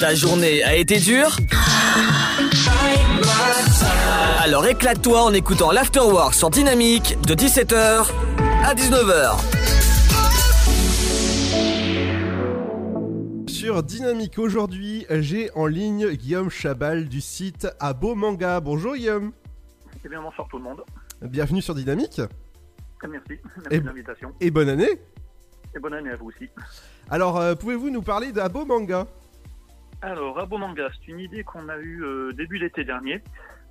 Ta journée a été dure Alors éclate-toi en écoutant l'Afterwork sur Dynamique de 17h à 19h. Sur Dynamique aujourd'hui, j'ai en ligne Guillaume Chabal du site Abo Manga. Bonjour Guillaume. Eh bien bonsoir tout le monde. Bienvenue sur Dynamique. Merci, merci Et- de l'invitation. Et bonne année. Et bonne année à vous aussi. Alors, euh, pouvez-vous nous parler d'Abo Manga? Alors, Abo Manga, c'est une idée qu'on a eue euh, début d'été dernier,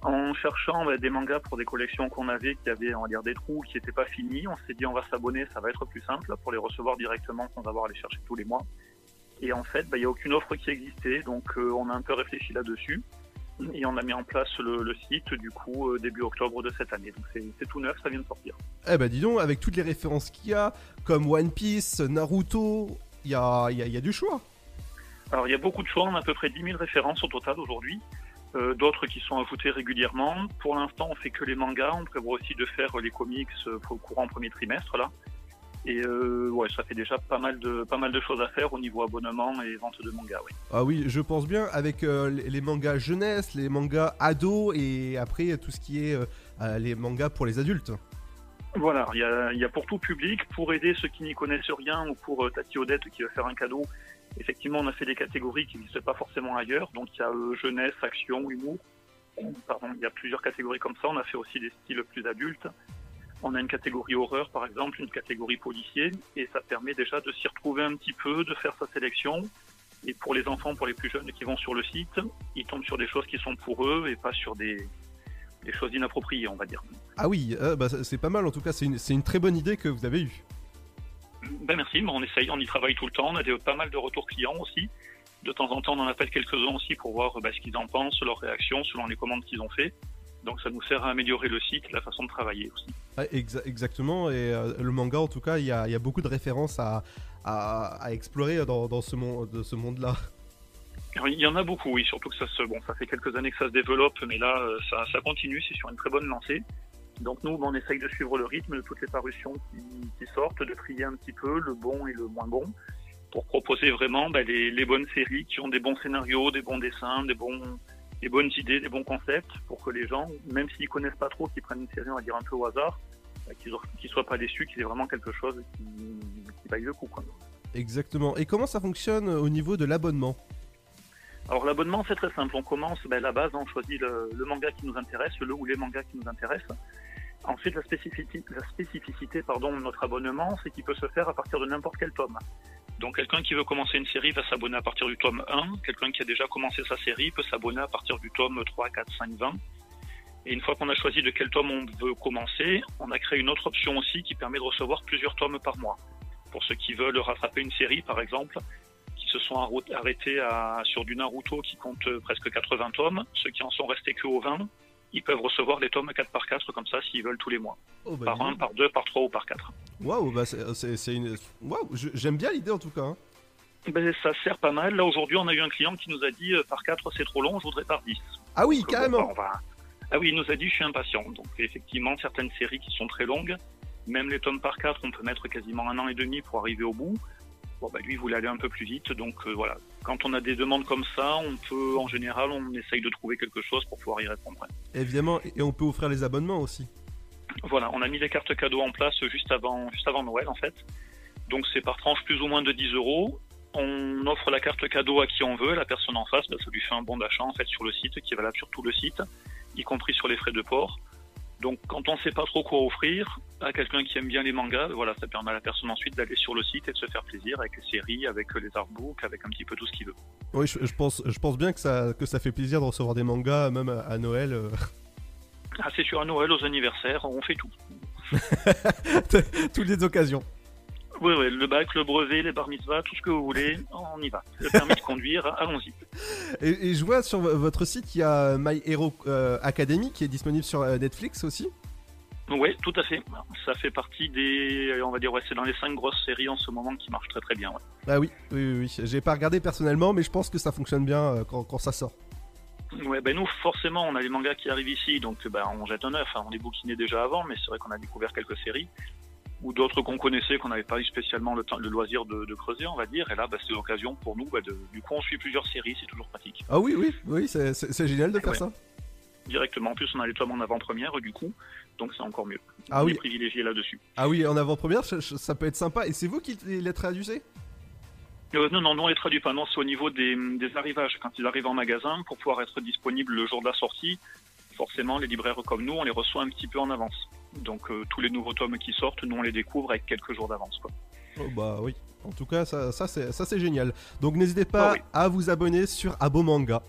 en cherchant bah, des mangas pour des collections qu'on avait qui avaient, on va dire, des trous qui n'étaient pas finis. On s'est dit, on va s'abonner, ça va être plus simple pour les recevoir directement sans avoir à les chercher tous les mois. Et en fait, bah, il n'y a aucune offre qui existait, donc euh, on a un peu réfléchi là-dessus. Et on a mis en place le, site, du coup, euh, début octobre de cette année. Donc c'est tout neuf, ça vient de sortir. Eh ben dis donc, avec toutes les références qu'il y a, comme One Piece, Naruto, il y a du choix. Alors il y a beaucoup de choix, on a à peu près 10 000 références au total aujourd'hui, euh, d'autres qui sont ajoutées régulièrement. Pour l'instant on fait que les mangas, on prévoit aussi de faire les comics euh, pour courant premier trimestre là. Et euh, ouais, ça fait déjà pas mal de pas mal de choses à faire au niveau abonnement et vente de mangas. Ah oui, je pense bien, avec les mangas jeunesse, les mangas ados, et après tout ce qui est les mangas pour les adultes. Voilà, il y a, pour tout public, pour aider ceux qui n'y connaissent rien ou pour euh, Tati Odette qui veut faire un cadeau. Effectivement, on a fait des catégories qui n'existent pas forcément ailleurs. Donc il y a euh, jeunesse, action, humour. Pardon, il y a plusieurs catégories comme ça. On a fait aussi des styles plus adultes. On a une catégorie horreur, par exemple, une catégorie policier, et ça permet déjà de s'y retrouver un petit peu, de faire sa sélection. Et pour les enfants, pour les plus jeunes qui vont sur le site, ils tombent sur des choses qui sont pour eux et pas sur des, des choses inappropriées, on va dire. Ah oui, euh, bah, c'est pas mal en tout cas, c'est une, très bonne idée que vous avez eue. Ben merci, on essaye, on y travaille tout le temps. On a des, pas mal de retours clients aussi. De temps en temps, on en appelle quelques-uns aussi pour voir ben, ce qu'ils en pensent, leurs réactions selon les commandes qu'ils ont fait. Donc ça nous sert à améliorer le site, la façon de travailler aussi. Ah, exa- exactement, et euh, le manga en tout cas, il y a, il y a beaucoup de références à, à, à explorer dans, dans ce, monde, de ce monde-là. Il y en a beaucoup, oui, surtout que ça se, bon, ça fait quelques années que ça se développe, mais là, euh, ça, continue, c'est sur une très bonne lancée. Donc nous, on essaye de suivre le rythme de toutes les parutions qui, sortent, de trier un petit peu le bon et le moins bon, pour proposer vraiment ben, les, bonnes séries qui ont des bons scénarios, des bons dessins, des bonnes idées, des bons concepts, pour que les gens, même s'ils connaissent pas trop, qu'ils prennent une série, on va dire un peu au hasard, ben, qu'ils ne soient pas déçus, qu'il y ait vraiment quelque chose qui, qui vaille le coup. Exactement. Et comment ça fonctionne au niveau de l'abonnement? Alors l'abonnement c'est très simple, on commence ben, la base, on choisit le, manga qui nous intéresse, le ou les mangas qui nous intéressent. Ensuite la spécificité, de notre abonnement, c'est qu'il peut se faire à partir de n'importe quel tome. Donc quelqu'un qui veut commencer une série va s'abonner à partir du tome 1, quelqu'un qui a déjà commencé sa série peut s'abonner à partir du tome 3, 4, 5, 20. Et une fois qu'on a choisi de quel tome on veut commencer, on a créé une autre option aussi qui permet de recevoir plusieurs tomes par mois. Pour ceux qui veulent rattraper une série par exemple, qui se sont arrêtés à, sur du Naruto qui compte euh, presque 80 tomes. Ceux qui en sont restés que au 20, ils peuvent recevoir les tomes 4 par 4 comme ça s'ils veulent tous les mois. Oh, bah, Par dis 1, donc. par 2, par 3 ou par 4. Waouh, bah c'est- une. Waouh, je- j'aime bien l'idée en tout cas. hein. Ben, ça sert pas mal. Là aujourd'hui on a eu un client qui nous a dit euh, par 4 c'est trop long, je voudrais par 10. Ah oui, Donc, carrément. bon, on va- Ah oui, il nous a dit je suis impatient. Donc effectivement certaines séries qui sont très longues, même les tomes par 4 on peut mettre quasiment un an et demi pour arriver au bout. Bon bah lui il voulait aller un peu plus vite, donc euh, voilà. Quand on a des demandes comme ça, on peut en général on essaye de trouver quelque chose pour pouvoir y répondre. Évidemment, et on peut offrir les abonnements aussi. Voilà, on a mis les cartes cadeaux en place juste avant, juste avant Noël en fait. Donc c'est par tranche plus ou moins de 10 euros. On offre la carte cadeau à qui on veut, la personne en face, bah, ça lui fait un bon d'achat en fait sur le site qui est valable sur tout le site, y compris sur les frais de port. Donc quand on sait pas trop quoi offrir à quelqu'un qui aime bien les mangas, voilà, ça permet à la personne ensuite d'aller sur le site et de se faire plaisir avec les séries, avec les artbooks, avec un petit peu tout ce qu'il veut. Oui, je, je pense, je pense bien que ça, que ça fait plaisir de recevoir des mangas, même à, à Noël. euh. Ah, c'est sur à Noël, aux anniversaires, on fait tout. Toutes les occasions. Oui, oui, le bac, le brevet, les bar mitzvahs, tout ce que vous voulez, on y va. Le permis de conduire, allons-y. Et, et je vois sur votre site, il y a My Hero euh, Academy qui est disponible sur euh, Netflix aussi. Oui, tout à fait. Ça fait partie des, on va dire, ouais, c'est dans les cinq grosses séries en ce moment qui marchent très très bien. ouais. Ah oui, oui, oui. oui. J'ai pas regardé personnellement, mais je pense que ça fonctionne bien euh, quand, quand ça sort. Ouais, ben nous, forcément, on a les mangas qui arrivent ici, donc ben, on jette un œuf. hein. On les bouquinait déjà avant, mais c'est vrai qu'on a découvert quelques séries. Ou d'autres qu'on connaissait, qu'on n'avait pas eu spécialement le, temps, le loisir de, de creuser, on va dire. Et là, bah, c'est l'occasion pour nous, bah, de, du coup, on suit plusieurs séries, c'est toujours pratique. Ah oui, oui, oui, c'est- génial de faire Ouais. ça. Directement, en plus, on a les tomes en avant-première, du coup, donc c'est encore mieux. Ah on oui. est privilégié là-dessus. Ah oui, en avant-première, ça, ça peut être sympa. Et c'est vous qui les traduisez? Euh, non, non, non, on les traduit pas. Non, c'est au niveau des, des arrivages. Quand ils arrivent en magasin, pour pouvoir être disponibles le jour de la sortie, forcément, les libraires comme nous, on les reçoit un petit peu en avance. Donc, euh, tous les nouveaux tomes qui sortent, nous, on les découvre avec quelques jours d'avance. quoi. Oh, Bah oui. En tout cas, ça, ça c'est ça, c'est génial. Donc n'hésitez pas Ah oui. à vous abonner sur Abo Manga.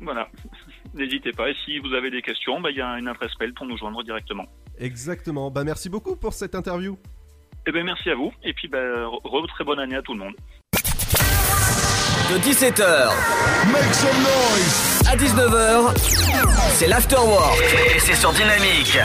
Voilà. N'hésitez pas. Et si vous avez des questions, bah, il y a une adresse mail pour nous joindre directement. Exactement. Bah merci beaucoup pour cette interview. Eh ben, merci à vous. Et puis, bah, re- très bonne année à tout le monde. De 17h Make some noise. à 19h, c'est l'Afterwork. Et c'est sur Dynamique.